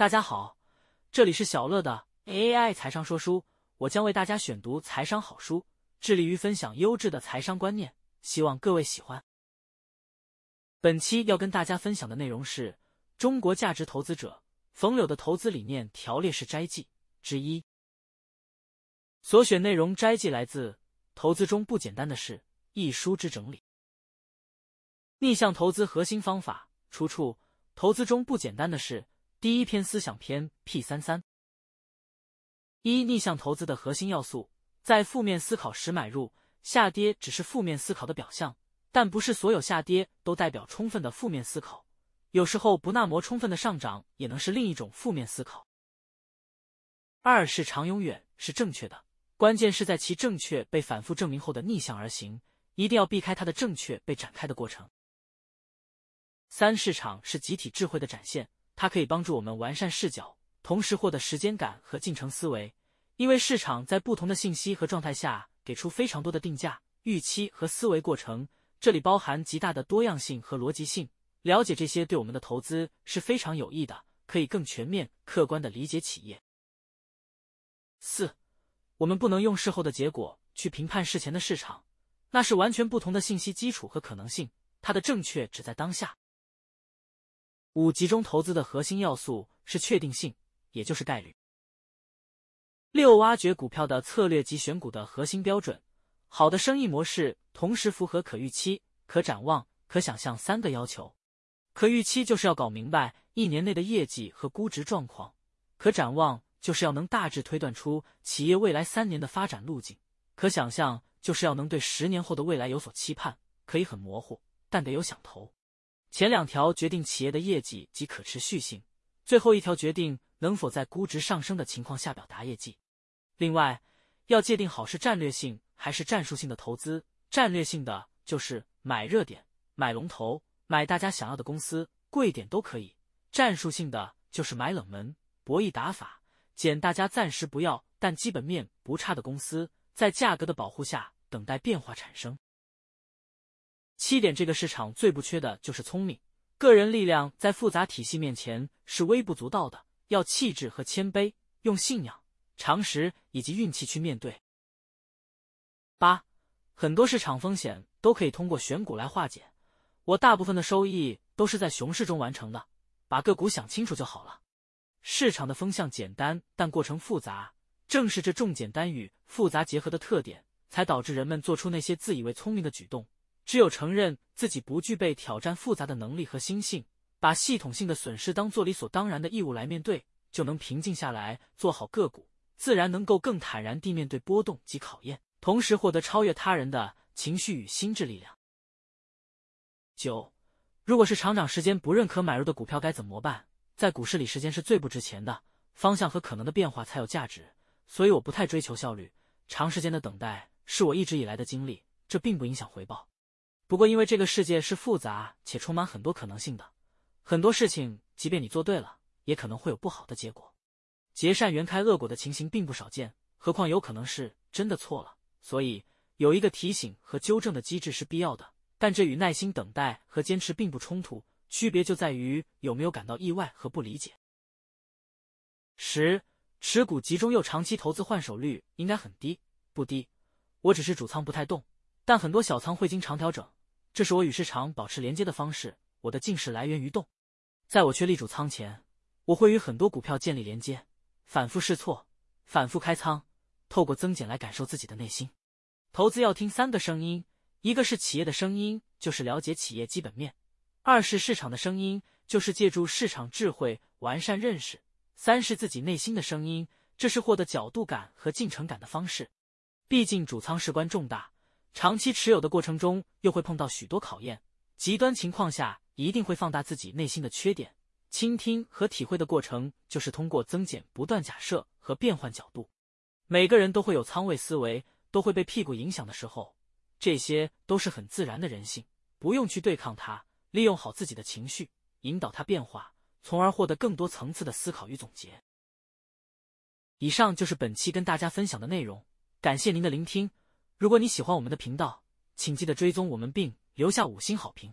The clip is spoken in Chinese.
大家好，这里是小乐的 AI 财商说书，我将为大家选读财商好书，致力于分享优质的财商观念，希望各位喜欢。本期要跟大家分享的内容是中国价值投资者冯柳的投资理念条列式摘记之一。所选内容摘记来自《投资中不简单的事》一书之整理。逆向投资核心方法出处《投资中不简单的事》第一篇思想篇 P 三三。一、逆向投资的核心要素，在负面思考时买入，下跌只是负面思考的表象，但不是所有下跌都代表充分的负面思考，有时候不那么充分的上涨也能是另一种负面思考。二、是长永远是正确的。关键是在其正确被反复证明后的逆向而行，一定要避开它的正确被展开的过程。三、市场是集体智慧的展现，它可以帮助我们完善视角，同时获得时间感和进程思维。因为市场在不同的信息和状态下给出非常多的定价、预期和思维过程，这里包含极大的多样性和逻辑性。了解这些对我们的投资是非常有益的，可以更全面、客观的理解企业。四。我们不能用事后的结果去评判事前的市场，那是完全不同的信息基础和可能性，它的正确只在当下。五、集中投资的核心要素是确定性，也就是概率。六、挖掘股票的策略及选股的核心标准，好的生意模式同时符合可预期、可展望、可想象三个要求。可预期就是要搞明白一年内的业绩和估值状况，可展望。就是要能大致推断出企业未来三年的发展路径，可想象就是要能对十年后的未来有所期盼，可以很模糊，但得有想头。前两条决定企业的业绩及可持续性，最后一条决定能否在估值上升的情况下表达业绩。另外，要界定好是战略性还是战术性的投资。战略性的就是买热点、买龙头、买大家想要的公司，贵点都可以；战术性的就是买冷门、博弈打法。捡大家暂时不要但基本面不差的公司，在价格的保护下等待变化产生。七点，这个市场最不缺的就是聪明。个人力量在复杂体系面前是微不足道的，要气质和谦卑，用信仰、常识以及运气去面对。八，很多市场风险都可以通过选股来化解。我大部分的收益都是在熊市中完成的，把个股想清楚就好了。市场的风向简单，但过程复杂。正是这重简单与复杂结合的特点，才导致人们做出那些自以为聪明的举动。只有承认自己不具备挑战复杂的能力和心性，把系统性的损失当做理所当然的义务来面对，就能平静下来，做好个股，自然能够更坦然地面对波动及考验，同时获得超越他人的情绪与心智力量。九，如果是厂长时间不认可买入的股票，该怎么办？在股市里，时间是最不值钱的，方向和可能的变化才有价值。所以我不太追求效率，长时间的等待是我一直以来的经历，这并不影响回报。不过，因为这个世界是复杂且充满很多可能性的，很多事情即便你做对了，也可能会有不好的结果。结善缘开恶果的情形并不少见，何况有可能是真的错了。所以，有一个提醒和纠正的机制是必要的，但这与耐心等待和坚持并不冲突。区别就在于有没有感到意外和不理解。十，持股集中又长期投资换手率应该很低，不低。我只是主仓不太动，但很多小仓会经常调整，这是我与市场保持连接的方式。我的近视来源于动，在我确立主仓前，我会与很多股票建立连接，反复试错，反复开仓，透过增减来感受自己的内心。投资要听三个声音，一个是企业的声音，就是了解企业基本面。二是市场的声音，就是借助市场智慧完善认识；三是自己内心的声音，这是获得角度感和进程感的方式。毕竟主仓事关重大，长期持有的过程中又会碰到许多考验，极端情况下一定会放大自己内心的缺点。倾听和体会的过程，就是通过增减不断假设和变换角度。每个人都会有仓位思维，都会被屁股影响的时候，这些都是很自然的人性，不用去对抗它。利用好自己的情绪，引导它变化，从而获得更多层次的思考与总结。以上就是本期跟大家分享的内容，感谢您的聆听。如果你喜欢我们的频道，请记得追踪我们并留下五星好评。